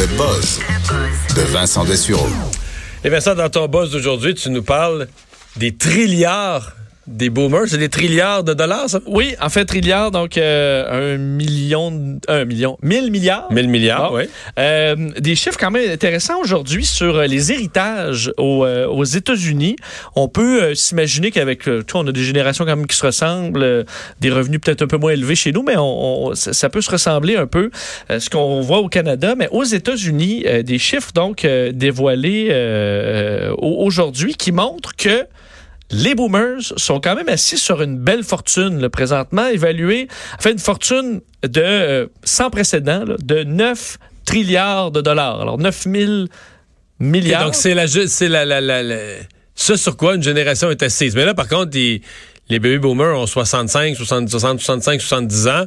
Le buzz de Vincent Dessureau. Et Vincent, dans ton buzz d'aujourd'hui, tu nous parles des trilliards des boomers, c'est des trilliards de dollars, ça? Oui, en fait, trilliards, donc euh, un million, un million, mille milliards. Mille milliards, Bon. oui. Euh, des chiffres quand même intéressants aujourd'hui sur euh, les héritages aux, euh, aux États-Unis. On peut s'imaginer qu'avec, vois, on a des générations quand même qui se ressemblent, des revenus peut-être un peu moins élevés chez nous, mais on, on- ça, ça peut se ressembler un peu à ce qu'on voit au Canada. Mais aux États-Unis, des chiffres donc dévoilés au- aujourd'hui qui montrent que les boomers sont quand même assis sur une belle fortune, là, présentement, évaluée, fait une fortune de euh, sans précédent, là, de 9 trilliards de dollars. Alors, 9 000 Et milliards. donc, c'est la, c'est la, la, la, la- ce sur quoi une génération est assise. Mais là, par contre, les, les baby boomers ont 65, 60, 60, 65, 70 ans.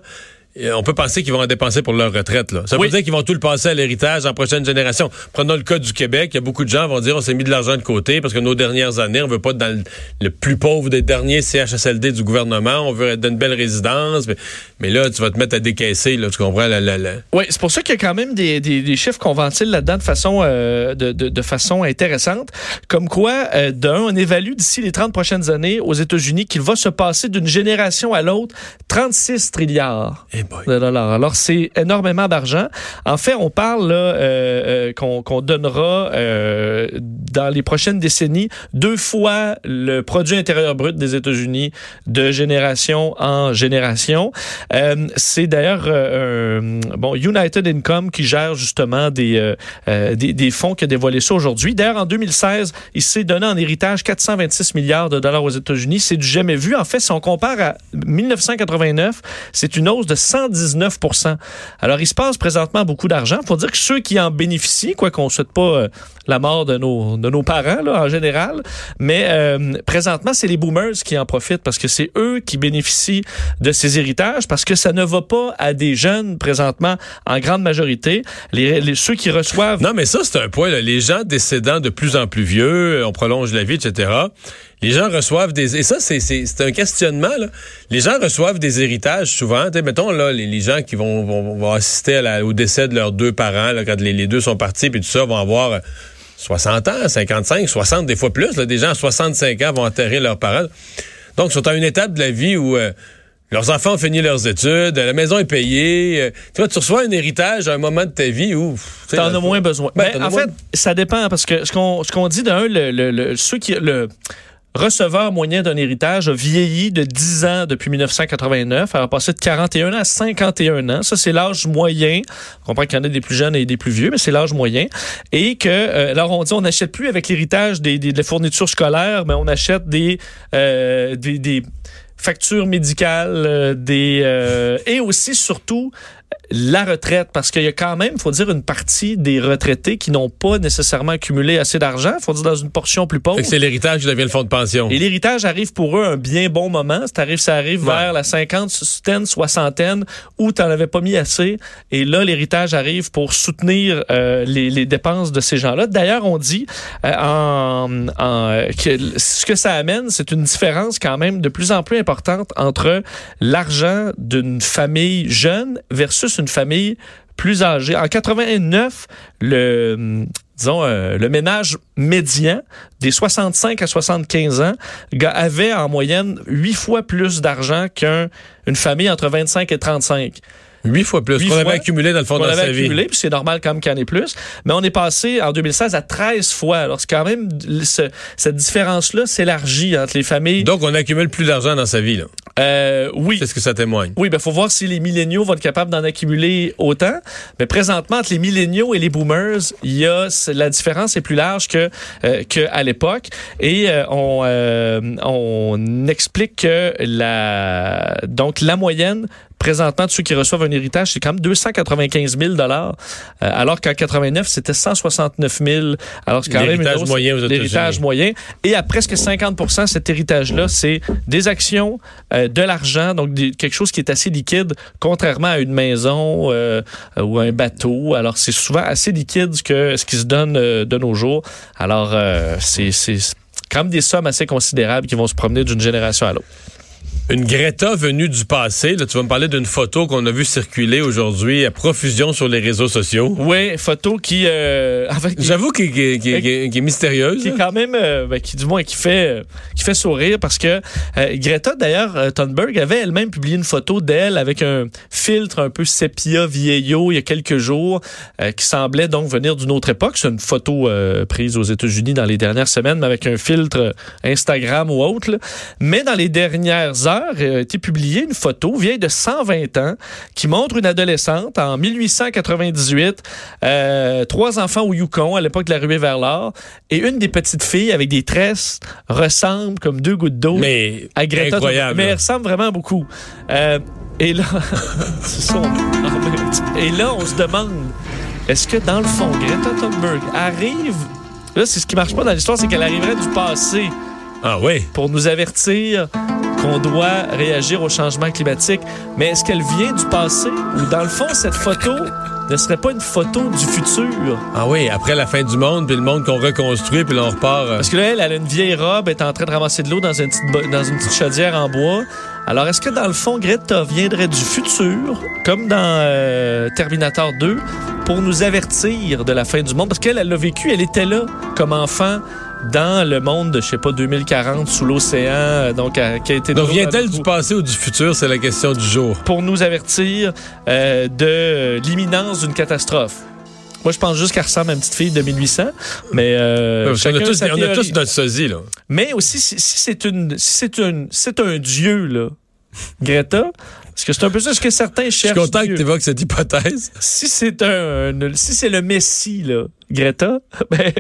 On peut penser qu'ils vont en dépenser pour leur retraite. Là. Ça veut Oui. dire qu'ils vont tout le passer à l'héritage en prochaine génération. Prenons le cas du Québec. Il y a beaucoup de gens qui vont dire on s'est mis de l'argent de côté parce que nos dernières années, on veut pas être dans le, le plus pauvre des derniers CHSLD du gouvernement. On veut être dans une belle résidence. Mais, mais là, tu vas te mettre à décaisser. Là, tu comprends? La, la, la- Oui, c'est pour ça qu'il y a quand même des, des, des chiffres qu'on ventile là-dedans de façon, euh, de, de, de façon intéressante. Comme quoi, euh, d'un, on évalue d'ici les 30 prochaines années aux États-Unis qu'il va se passer d'une génération à l'autre 36 trilliards. Eh. De. Alors, c'est énormément d'argent. En fait, on parle là, euh, euh, qu'on qu'on donnera euh, dans les prochaines décennies deux fois le produit intérieur brut des États-Unis de génération en génération. Euh, c'est d'ailleurs euh, bon United Income qui gère justement des, euh, des, des fonds qui a dévoilé ça aujourd'hui. D'ailleurs, en 2016, il s'est donné en héritage 426 milliards de dollars aux États-Unis. C'est du jamais vu. En fait, si on compare à 1989, c'est une hausse de 119 Alors, il se passe présentement beaucoup d'argent. Il faut dire que ceux qui en bénéficient, quoi qu'on ne souhaite pas euh, la mort de nos, de nos parents là, en général, mais euh, présentement, c'est les boomers qui en profitent parce que c'est eux qui bénéficient de ces héritages parce que ça ne va pas à des jeunes présentement en grande majorité. Les, ceux qui reçoivent Non, mais ça, c'est un point. là. Les gens décédant de plus en plus vieux, on prolonge la vie, etc. Les gens reçoivent des... Et ça, c'est- c'est c'est un questionnement. Là. Les gens reçoivent des héritages souvent. Tu sais, mettons, là, les, les gens qui vont, vont, vont assister à la- au décès de leurs deux parents, là, quand les, les deux sont partis, puis tout ça, vont avoir euh, 60 ans, 55, 60, des fois plus. Là, des gens à 65 ans vont enterrer leurs parents. Donc, ils sont à une étape de la vie où... euh, leurs enfants ont fini leurs études, la maison est payée. euh, tu vois, tu reçois un héritage à un moment de ta vie où... tu dans as moins besoin. Ben, en moins- fait, ça dépend parce que ce qu'on ce qu'on dit d'un, le, le, le- ceux qui le receveur moyen d'un héritage a vieilli de 10 ans depuis 1989, elle a passé de 41 ans à 51 ans. Ça, c'est l'âge moyen. On comprend qu'il y en a des plus jeunes et des plus vieux, mais c'est l'âge moyen. Et que, euh, alors on dit, on n'achète plus avec l'héritage des, des, des fournitures scolaires, mais on achète des, euh, des, des factures médicales, euh, des euh, et aussi surtout la retraite, parce qu'il y a quand même, faut dire, une partie des retraités qui n'ont pas nécessairement accumulé assez d'argent, faut dire dans une portion plus pauvre. C'est l'héritage qui devient le fonds de pension. Et l'héritage arrive pour eux à un bien bon moment. Ça arrive, ça arrive Ouais. vers la cinquantaine, soixantaine, où tu n'en avais pas mis assez. Et là, l'héritage arrive pour soutenir euh, les, les dépenses de ces gens-là. D'ailleurs, on dit euh, en, en, que ce que ça amène, c'est une différence quand même de plus en plus importante entre l'argent d'une famille jeune versus une famille plus âgée. En 89, le hum, disons euh, le ménage médian des 65 à 75 ans avait en moyenne huit fois plus d'argent qu'une famille entre 25 et 35 Huit fois plus qu'on avait accumulé dans le fond de sa vie. accumulé, puis c'est normal quand même qu'il y en ait plus. Mais on est passé en 2016 à 13 fois. Alors c'est quand même ce- cette différence-là s'élargit entre les familles. Donc, on accumule plus d'argent dans sa vie. là. Euh, oui. C'est ce que ça témoigne. Oui, ben faut voir si les milléniaux vont être capables d'en accumuler autant. Mais présentement, entre les milléniaux et les boomers, il y a la différence est plus large que euh, que à l'époque. Et euh, on euh, on explique que la donc la moyenne présentement de ceux qui reçoivent un héritage, c'est quand même 295 000 dollars, alors qu'en 89 c'était 169 000. Alors c'est quand même une hausse- moyen aux l'héritage moyen. Et à presque 50% cet héritage-là, c'est des actions, euh, de l'argent, donc des- quelque chose qui est assez liquide, contrairement à une maison euh, ou un bateau. Alors, c'est souvent assez liquide que, ce qui se donne euh, de nos jours. Alors, euh, c'est c'est quand même des sommes assez considérables qui vont se promener d'une génération à l'autre. Une Greta venue du passé. Là, tu vas me parler d'une photo qu'on a vue circuler aujourd'hui à profusion sur les réseaux sociaux. Oui, photo qui... Euh, J'avoue qu'elle est mystérieuse. Qui est quand même, euh, ben, qui du moins, qui fait, euh, qui fait sourire parce que euh, Greta, d'ailleurs, Thunberg avait elle-même publié une photo d'elle avec un filtre un peu sépia vieillot il y a quelques jours qui semblait donc venir d'une autre époque. C'est une photo prise aux États-Unis dans les dernières semaines, mais avec un filtre Instagram ou autre. Mais dans les dernières heures, a été publiée une photo vieille de 120 ans qui montre une adolescente en 1898, euh, trois enfants au Yukon à l'époque de la ruée vers l'or, et une des petites filles avec des tresses ressemble comme deux gouttes d'eau à Greta. Incroyable. Mais elle ressemble vraiment beaucoup. Euh, et là, et là, on se demande, est-ce que dans le fond, Greta Thunberg arrive? Là, c'est ce qui marche pas dans l'histoire, c'est qu'elle arriverait du passé. Ah oui. Pour nous avertir qu'on doit réagir au changement climatique. Mais est-ce qu'elle vient du passé? Ou dans le fond, cette photo ne serait pas une photo du futur? Ah oui, après la fin du monde, puis le monde qu'on reconstruit, puis là, on repart. Euh. Parce que là, elle, elle, a une vieille robe, elle est en train de ramasser de l'eau dans, une petite, dans une petite chaudière en bois. Alors, est-ce que dans le fond, Greta viendrait du futur, comme dans euh, Terminator 2, pour nous avertir de la fin du monde? Parce qu'elle, elle l'a vécu, elle était là comme enfant dans le monde de, je sais pas, 2040 sous l'océan, euh, donc euh, qui a été... Donc vient-elle du passé ou du futur? C'est la question du jour. Pour nous avertir euh, de l'imminence d'une catastrophe. Moi, je pense juste qu'elle ressemble à une petite fille de 1800, mais on, a tous, on, a tous, notre sosie, là. Mais aussi, si, c'est une, si c'est une, c'est un dieu, là, Greta, parce que c'est un peu ça ce que certains cherchent. Je suis content que tu évoques cette hypothèse. Si c'est un, si c'est le Messie, là, Greta, ben,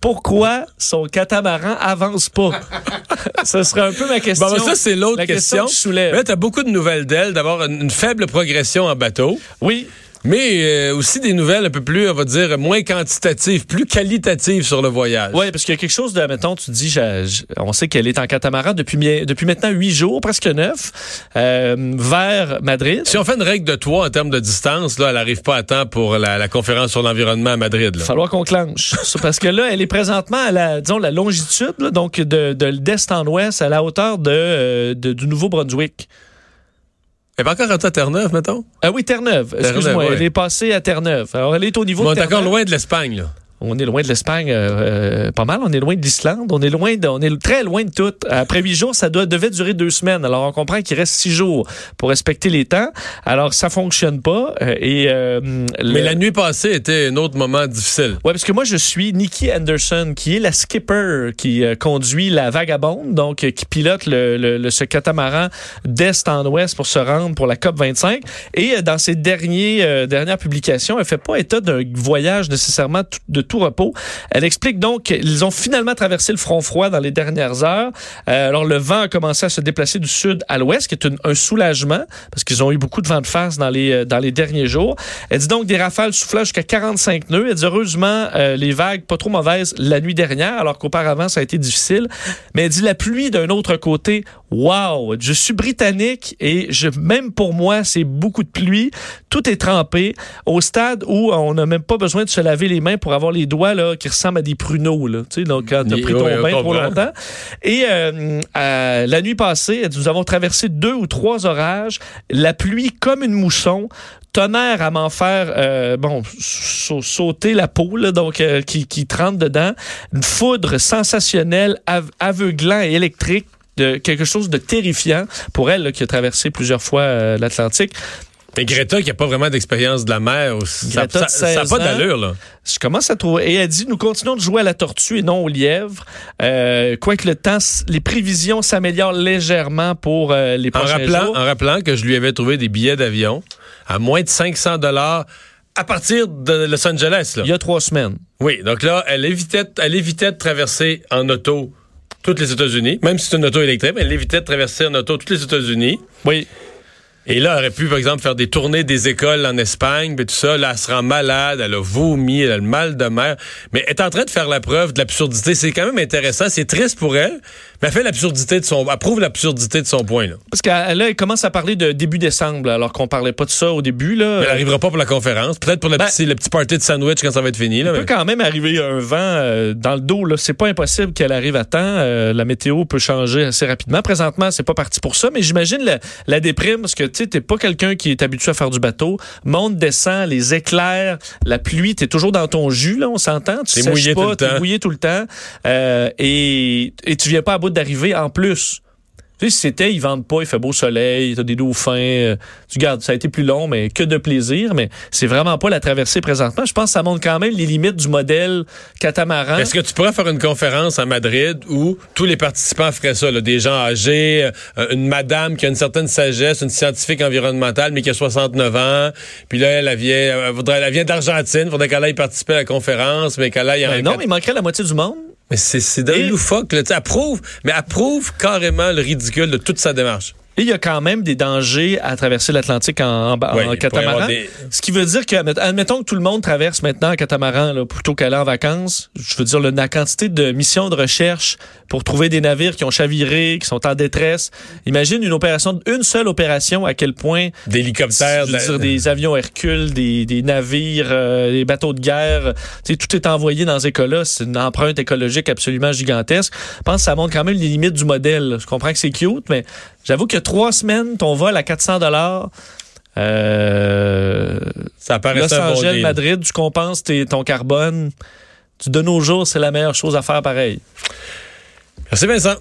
pourquoi son catamaran avance pas? Ce serait un peu ma question. Bon, ça, c'est l'autre question. question tu as beaucoup de nouvelles d'elle. D'abord, une faible progression en bateau. Oui. Mais euh, aussi des nouvelles un peu plus, on va dire, moins quantitatives, plus qualitatives sur le voyage. Oui, parce qu'il y a quelque chose de, mettons, tu dis, on sait qu'elle est en catamaran depuis, depuis maintenant huit jours, presque neuf, euh, vers Madrid. Si on fait une règle de trois en termes de distance, là, elle n'arrive pas à temps pour la, conférence sur l'environnement à Madrid. Il va falloir qu'on clenche. parce que là, elle est présentement à la, disons, la longitude, donc de, d'est en ouest, à la hauteur de, euh, de du Nouveau-Brunswick. Elle est encore à Terre-Neuve, mettons? Ah oui, Terre-Neuve. Excuse-moi, elle est passée à Terre-Neuve. Alors, elle est au niveau de Terre-Neuve. encore loin de l'Espagne, là. On est loin de l'Espagne, euh, pas mal. On est loin de l'Islande. On est loin, de, on est très loin de tout. Après huit jours, ça doit, devait durer deux semaines. Alors, on comprend qu'il reste six jours pour respecter les temps. Alors, ça fonctionne pas. Euh, et euh, mais la nuit passée était un autre moment difficile. Ouais, parce que moi, je suis Nikki Anderson, qui est la skipper qui conduit la Vagabonde, donc qui pilote le, le, ce catamaran d'est en ouest pour se rendre pour la COP 25. Et dans ses derniers, dernières publications, elle fait pas état d'un voyage nécessairement de tout repos. Elle explique donc qu'ils ont finalement traversé le front froid dans les dernières heures. Euh, alors, le vent a commencé à se déplacer du sud à l'ouest, qui est un soulagement, parce qu'ils ont eu beaucoup de vent de face dans les, euh, dans les derniers jours. Elle dit donc des rafales soufflant jusqu'à 45 nœuds. Elle dit heureusement, euh, les vagues pas trop mauvaises la nuit dernière, alors qu'auparavant, ça a été difficile. Mais elle dit la pluie d'un autre côté, wow, je suis britannique et même pour moi, c'est beaucoup de pluie. Tout est trempé au stade où on n'a même pas besoin de se laver les mains pour avoir les les doigts là, qui ressemblent à des pruneaux. Là, donc, quand tu as pris ton bain trop longtemps. Et euh, la nuit passée, nous avons traversé deux ou trois orages. La pluie comme une mousson tonnerre à m'en faire euh, bon sauter la peau donc euh, qui, qui trempe dedans une foudre sensationnelle aveuglant et électrique de quelque chose de terrifiant pour elle qui a traversé plusieurs fois l'Atlantique mais Greta, qui n'a pas vraiment d'expérience de la mer, ça n'a pas d'allure, là. Je commence à trouver. Et elle dit, nous continuons de jouer à la tortue et non au lièvre. Euh, quoique le temps, les prévisions s'améliorent légèrement pour euh, les prochains en rappelant, jours. En rappelant que je lui avais trouvé des billets d'avion à moins de 500 dollars à partir de Los Angeles. Là. Il y a trois semaines. Oui, donc là, elle évitait, elle évitait de traverser en auto toutes les États-Unis, même si c'est une auto électrique, elle évitait de traverser en auto toutes les États-Unis. Oui. Et là, elle aurait pu, par exemple, faire des tournées des écoles en Espagne, puis tout ça. Là, elle se rend malade, elle a vomi, elle a le mal de mer. Mais elle est en train de faire la preuve de l'absurdité. C'est quand même intéressant. C'est triste pour elle, mais elle fait l'absurdité de son, elle prouve l'absurdité de son point, là. Parce qu'elle elle commence à parler de début décembre, alors qu'on parlait pas de ça au début, là. Mais elle n'arrivera pas pour la conférence. Peut-être pour le, Ben- petit, le petit party de sandwich quand ça va être fini, là. Il mais- peut quand même arriver un vent euh, dans le dos. Là. C'est pas impossible qu'elle arrive à temps. Euh, la météo peut changer assez rapidement. Présentement, c'est pas parti pour ça, mais j'imagine la, la déprime parce que tu t'es pas quelqu'un qui est habitué à faire du bateau. Monte, descend, les éclairs, la pluie, t'es toujours dans ton jus, là, on s'entend. Tu sèches mouillé pas, tout le temps. mouillé tout le temps. Euh, et, et tu viens pas à bout d'arriver en plus. Tu sais, si c'était, ils vendent pas, il fait beau soleil, t'as des dauphins, euh, tu gardes, ça a été plus long, mais que de plaisir, mais c'est vraiment pas la traversée présentement. Je pense que ça montre quand même les limites du modèle catamaran. Est-ce que tu pourrais faire une conférence à Madrid où tous les participants feraient ça, là, des gens âgés, euh, une madame qui a une certaine sagesse, une scientifique environnementale, mais qui a 69 ans, puis là, elle, elle vient, elle voudrait, elle vient d'Argentine, faudrait qu'elle aille participer à la conférence, mais qu'elle aille en... Ben non, il manquerait la moitié du monde. Mais c'est, c'est d'un loufoque, là, tu sais, elle prouve, mais elle prouve carrément le ridicule de toute sa démarche. Et il y a quand même des dangers à traverser l'Atlantique en, en, en catamaran. des- Ce qui veut dire que, admet- admettons que tout le monde traverse maintenant en catamaran là, plutôt qu'aller en vacances. Je veux dire, la quantité de missions de recherche pour trouver des navires qui ont chaviré, qui sont en détresse. Imagine une opération, une seule opération, à quel point D'hélicoptères. je veux de- dire, des avions Hercule, des, des navires, euh, des bateaux de guerre. Tu sais, tout est envoyé dans ces cas-là. C'est une empreinte écologique absolument gigantesque. Je pense que ça montre quand même les limites du modèle. Je comprends que c'est cute, mais j'avoue que trois semaines, ton vol à 400 dollars. Euh, ça paraît Los un Angeles. Madrid, tu compenses tes- ton carbone. Tu de nos jours, c'est la meilleure chose à faire pareil. Merci Vincent.